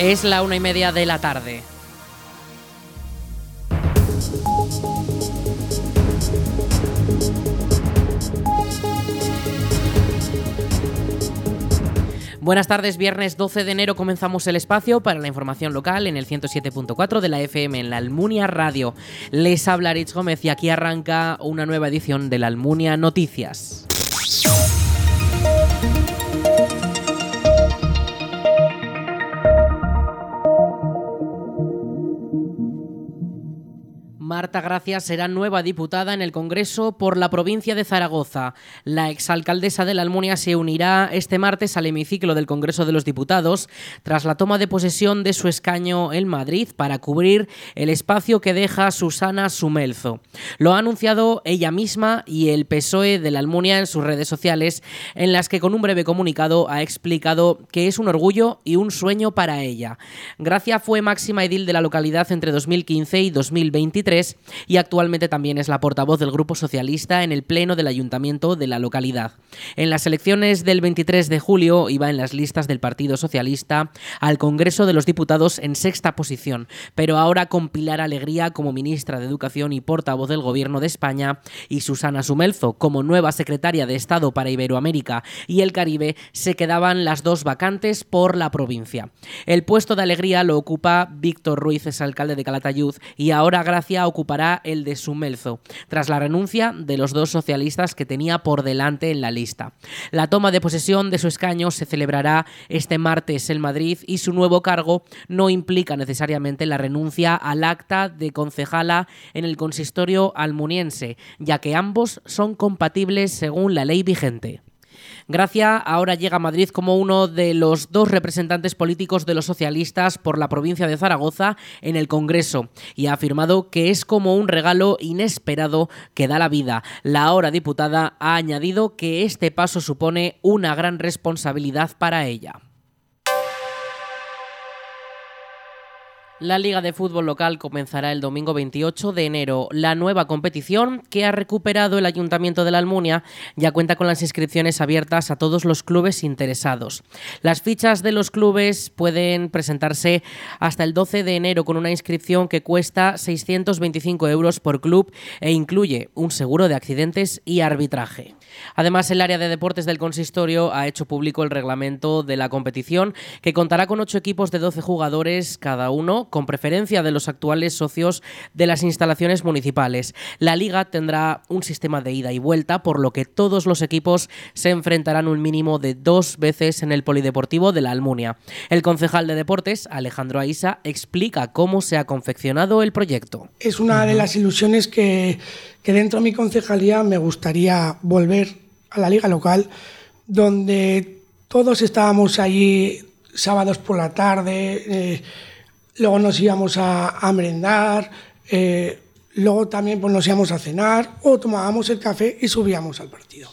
Es la una y media de la tarde. Buenas tardes, viernes 12 de enero comenzamos el espacio para la información local en el 107.4 de la FM en la Almunia Radio. Les habla Rich Gómez y aquí arranca una nueva edición de la Almunia Noticias. Marta Gracia será nueva diputada en el Congreso por la provincia de Zaragoza. La exalcaldesa de la Almunia se unirá este martes al hemiciclo del Congreso de los Diputados tras la toma de posesión de su escaño en Madrid para cubrir el espacio que deja Susana Sumelzo. Lo ha anunciado ella misma y el PSOE de la Almunia en sus redes sociales, en las que con un breve comunicado ha explicado que es un orgullo y un sueño para ella. Gracia fue máxima edil de la localidad entre 2015 y 2023 y actualmente también es la portavoz del Grupo Socialista en el Pleno del Ayuntamiento de la localidad. En las elecciones del 23 de julio iba en las listas del Partido Socialista al Congreso de los Diputados en sexta posición, pero ahora con Pilar Alegría como ministra de Educación y portavoz del Gobierno de España y Susana Sumelzo como nueva secretaria de Estado para Iberoamérica y el Caribe se quedaban las dos vacantes por la provincia. El puesto de Alegría lo ocupa Víctor Ruiz, es alcalde de Calatayud, y ahora Gracia ocupará el de Sumelzo, tras la renuncia de los dos socialistas que tenía por delante en la lista. La toma de posesión de su escaño se celebrará este martes en Madrid y su nuevo cargo no implica necesariamente la renuncia al acta de concejala en el consistorio almuniense, ya que ambos son compatibles según la ley vigente. Gracia ahora llega a Madrid como uno de los dos representantes políticos de los socialistas por la provincia de Zaragoza en el Congreso y ha afirmado que es como un regalo inesperado que da la vida. La ahora diputada ha añadido que este paso supone una gran responsabilidad para ella. La Liga de Fútbol Local comenzará el domingo 28 de enero. La nueva competición que ha recuperado el Ayuntamiento de la Almunia ya cuenta con las inscripciones abiertas a todos los clubes interesados. Las fichas de los clubes pueden presentarse hasta el 12 de enero con una inscripción que cuesta 625 euros por club e incluye un seguro de accidentes y arbitraje. Además, el área de deportes del consistorio ha hecho público el reglamento de la competición que contará con ocho equipos de 12 jugadores cada uno con preferencia de los actuales socios de las instalaciones municipales. La liga tendrá un sistema de ida y vuelta, por lo que todos los equipos se enfrentarán un mínimo de dos veces en el Polideportivo de la Almunia. El concejal de deportes, Alejandro Aisa, explica cómo se ha confeccionado el proyecto. Es una de las ilusiones que, que dentro de mi concejalía me gustaría volver a la liga local, donde todos estábamos allí sábados por la tarde. Eh, luego nos íbamos a, merendar, eh, luego también pues, nos íbamos a cenar o tomábamos el café y subíamos al partido.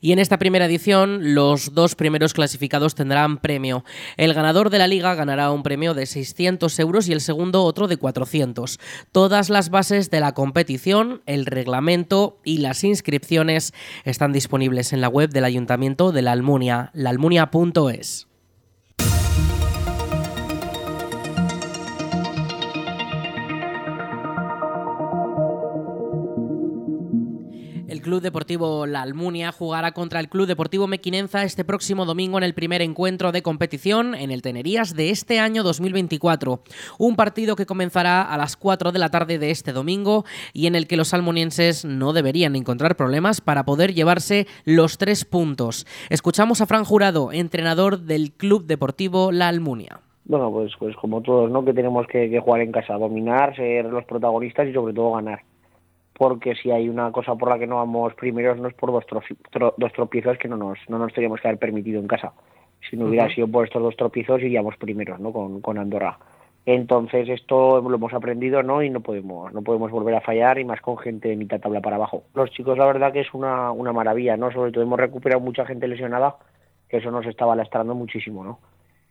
Y en esta primera edición, los dos primeros clasificados tendrán premio. El ganador de la liga ganará un premio de 600 euros y el segundo otro de 400. Todas las bases de la competición, el reglamento y las inscripciones están disponibles en la web del Ayuntamiento de la Almunia, laalmunia.es. Club Deportivo La Almunia jugará contra el Club Deportivo Mequinenza este próximo domingo en el primer encuentro de competición en el Tenerías de este año 2024. Un partido que comenzará a las 4 de la tarde de este domingo y en el que los almunienses no deberían encontrar problemas para poder llevarse los tres puntos. Escuchamos a Fran Jurado, entrenador del Club Deportivo La Almunia bueno, pues, pues como todos, ¿no? Que tenemos que, que, jugar en casa, dominar, ser los protagonistas y sobre todo ganar porque si hay una cosa por la que no vamos primeros no es por dos, dos tropiezos que no nos, no nos teníamos que haber permitido en casa. Si no hubiera sido por estos dos tropiezos iríamos primeros ¿no? con, con Andorra. Entonces esto lo hemos aprendido ¿no? y no podemos, no podemos volver a fallar y más con gente de mitad tabla para abajo. Los chicos la verdad que es una, una maravilla, ¿no? sobre todo hemos recuperado mucha gente lesionada, que eso nos estaba lastrando muchísimo. ¿no?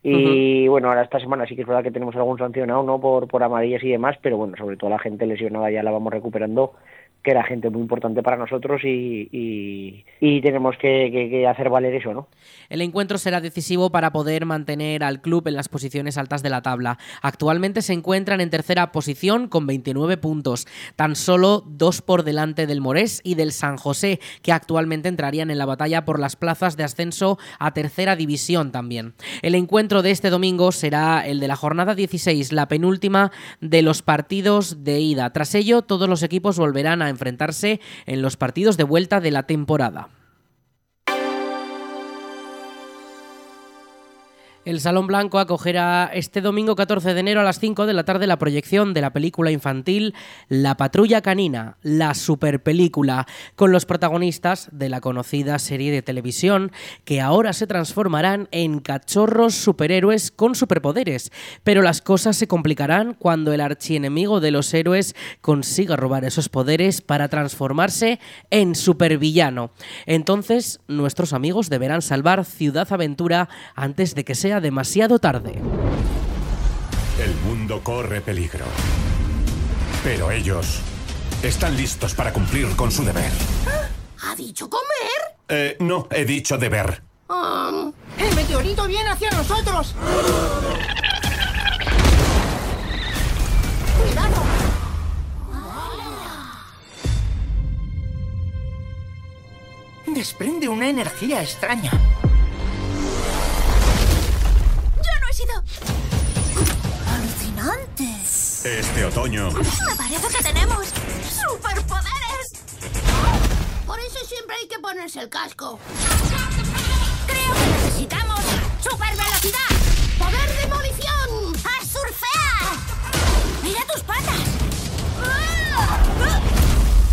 Y bueno, ahora esta semana sí que es verdad que tenemos algún sancionado, ¿no? Por, por amarillas y demás, pero bueno, sobre todo la gente lesionada ya la vamos recuperando que era gente muy importante para nosotros y, tenemos que, hacer valer eso, ¿no? El encuentro será decisivo para poder mantener al club en las posiciones altas de la tabla. Actualmente se encuentran en tercera posición con 29 puntos, tan solo dos por delante del Morés y del San José, que actualmente entrarían en la batalla por las plazas de ascenso a tercera división también. El encuentro de este domingo será el de la jornada 16, la penúltima de los partidos de ida. Tras ello, todos los equipos volverán a enfrentarse en los partidos de vuelta de la temporada. El Salón Blanco acogerá este domingo 14 de enero a las 5 de la tarde la proyección de la película infantil La Patrulla Canina, la superpelícula, con los protagonistas de la conocida serie de televisión que ahora se transformarán en cachorros superhéroes con superpoderes. Pero las cosas se complicarán cuando el archienemigo de los héroes consiga robar esos poderes para transformarse en supervillano. Entonces, nuestros amigos deberán salvar Ciudad Aventura antes de que sea demasiado tarde. El mundo corre peligro. Pero ellos están listos para cumplir con su deber. ¿Ha dicho comer? Eh, no, he dicho deber. Um, ¡El meteorito viene hacia nosotros! ¡Cuidado! Desprende una energía extraña. ¡Alucinante! Este otoño... Me parece que tenemos superpoderes. Por eso siempre hay que ponerse el casco. Creo que necesitamos supervelocidad, poder de demolición, a surfear. ¡Mira tus patas!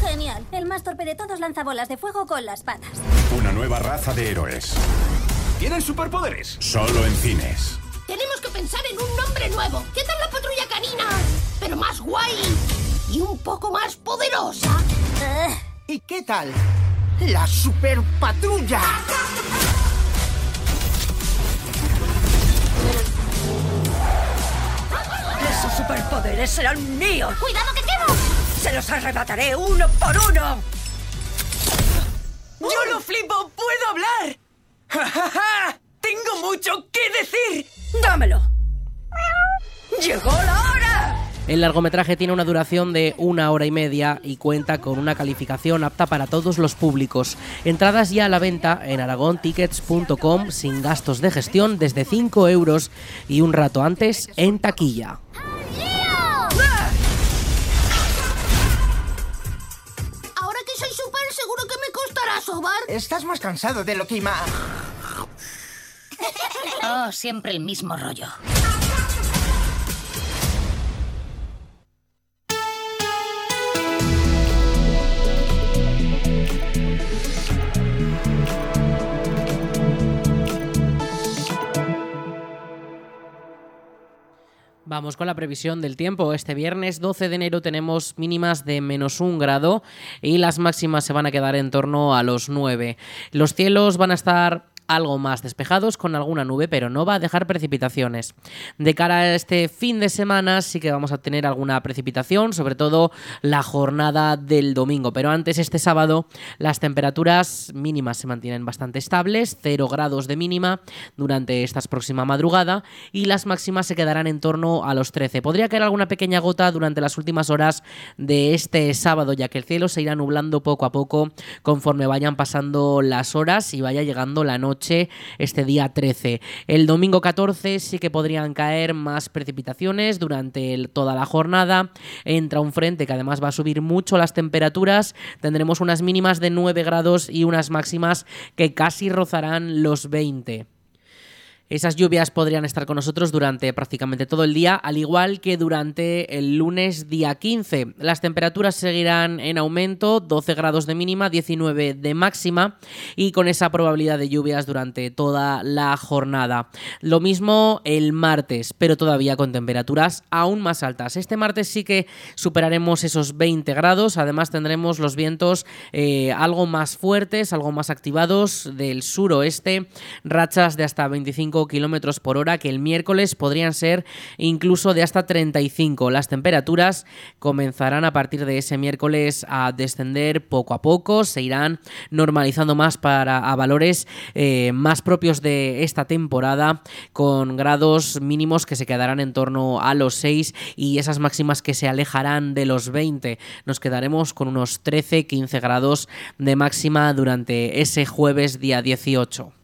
Genial. El más torpe de todos lanza bolas de fuego con las patas. Una nueva raza de héroes. ¿Tienen superpoderes? Solo en cines. Pensar en un nombre nuevo. ¿Qué tal la patrulla canina? Pero más guay y un poco más poderosa. Eh, ¿Y qué tal? La super patrulla. Esos superpoderes serán míos. ¡Cuidado que quemo! Se los arrebataré uno por uno. ¡Yo lo flipo! ¡Puedo hablar! ¡Ja, ja, ja! ¡Tengo mucho que decir! ¡Dámelo! ¡Llegó la hora! El largometraje tiene una duración de una hora y media y cuenta con una calificación apta para todos los públicos. Entradas ya a la venta en aragontickets.com sin gastos de gestión desde 5 euros y un rato antes en taquilla. Ahora que soy súper seguro que me costará sobar. Estás más cansado de lo que ima... Oh, siempre el mismo rollo. Vamos con la previsión del tiempo. Este viernes 12 de enero tenemos mínimas de menos un grado y las máximas se van a quedar en torno a los 9. Los cielos van a estar algo más despejados con alguna nube, pero no va a dejar precipitaciones. De cara a este fin de semana sí que vamos a tener alguna precipitación, sobre todo la jornada del domingo, pero antes este sábado las temperaturas mínimas se mantienen bastante estables, 0 grados de mínima durante esta próxima madrugada y las máximas se quedarán en torno a los 13. Podría caer alguna pequeña gota durante las últimas horas de este sábado, ya que el cielo se irá nublando poco a poco conforme vayan pasando las horas y vaya llegando la noche este día 13. El domingo 14 sí que podrían caer más precipitaciones durante toda la jornada. Entra un frente que además va a subir mucho las temperaturas. Tendremos unas mínimas de 9 grados y unas máximas que casi rozarán los 20. Esas lluvias podrían estar con nosotros durante prácticamente todo el día, al igual que durante el lunes día 15. Las temperaturas seguirán en aumento, 12 grados de mínima, 19 de máxima y con esa probabilidad de lluvias durante toda la jornada. Lo mismo el martes, pero todavía con temperaturas aún más altas. Este martes sí que superaremos esos 20 grados, además tendremos los vientos eh, algo más fuertes, algo más activados del suroeste, rachas de hasta 25 25 kilómetros por hora, que el miércoles podrían ser incluso de hasta 35. Las temperaturas comenzarán a partir de ese miércoles a descender poco a poco, se irán normalizando más para a valores eh, más propios de esta temporada, con grados mínimos que se quedarán en torno a los 6 y esas máximas que se alejarán de los 20. Nos quedaremos con unos 13-15 grados de máxima durante ese jueves día 18.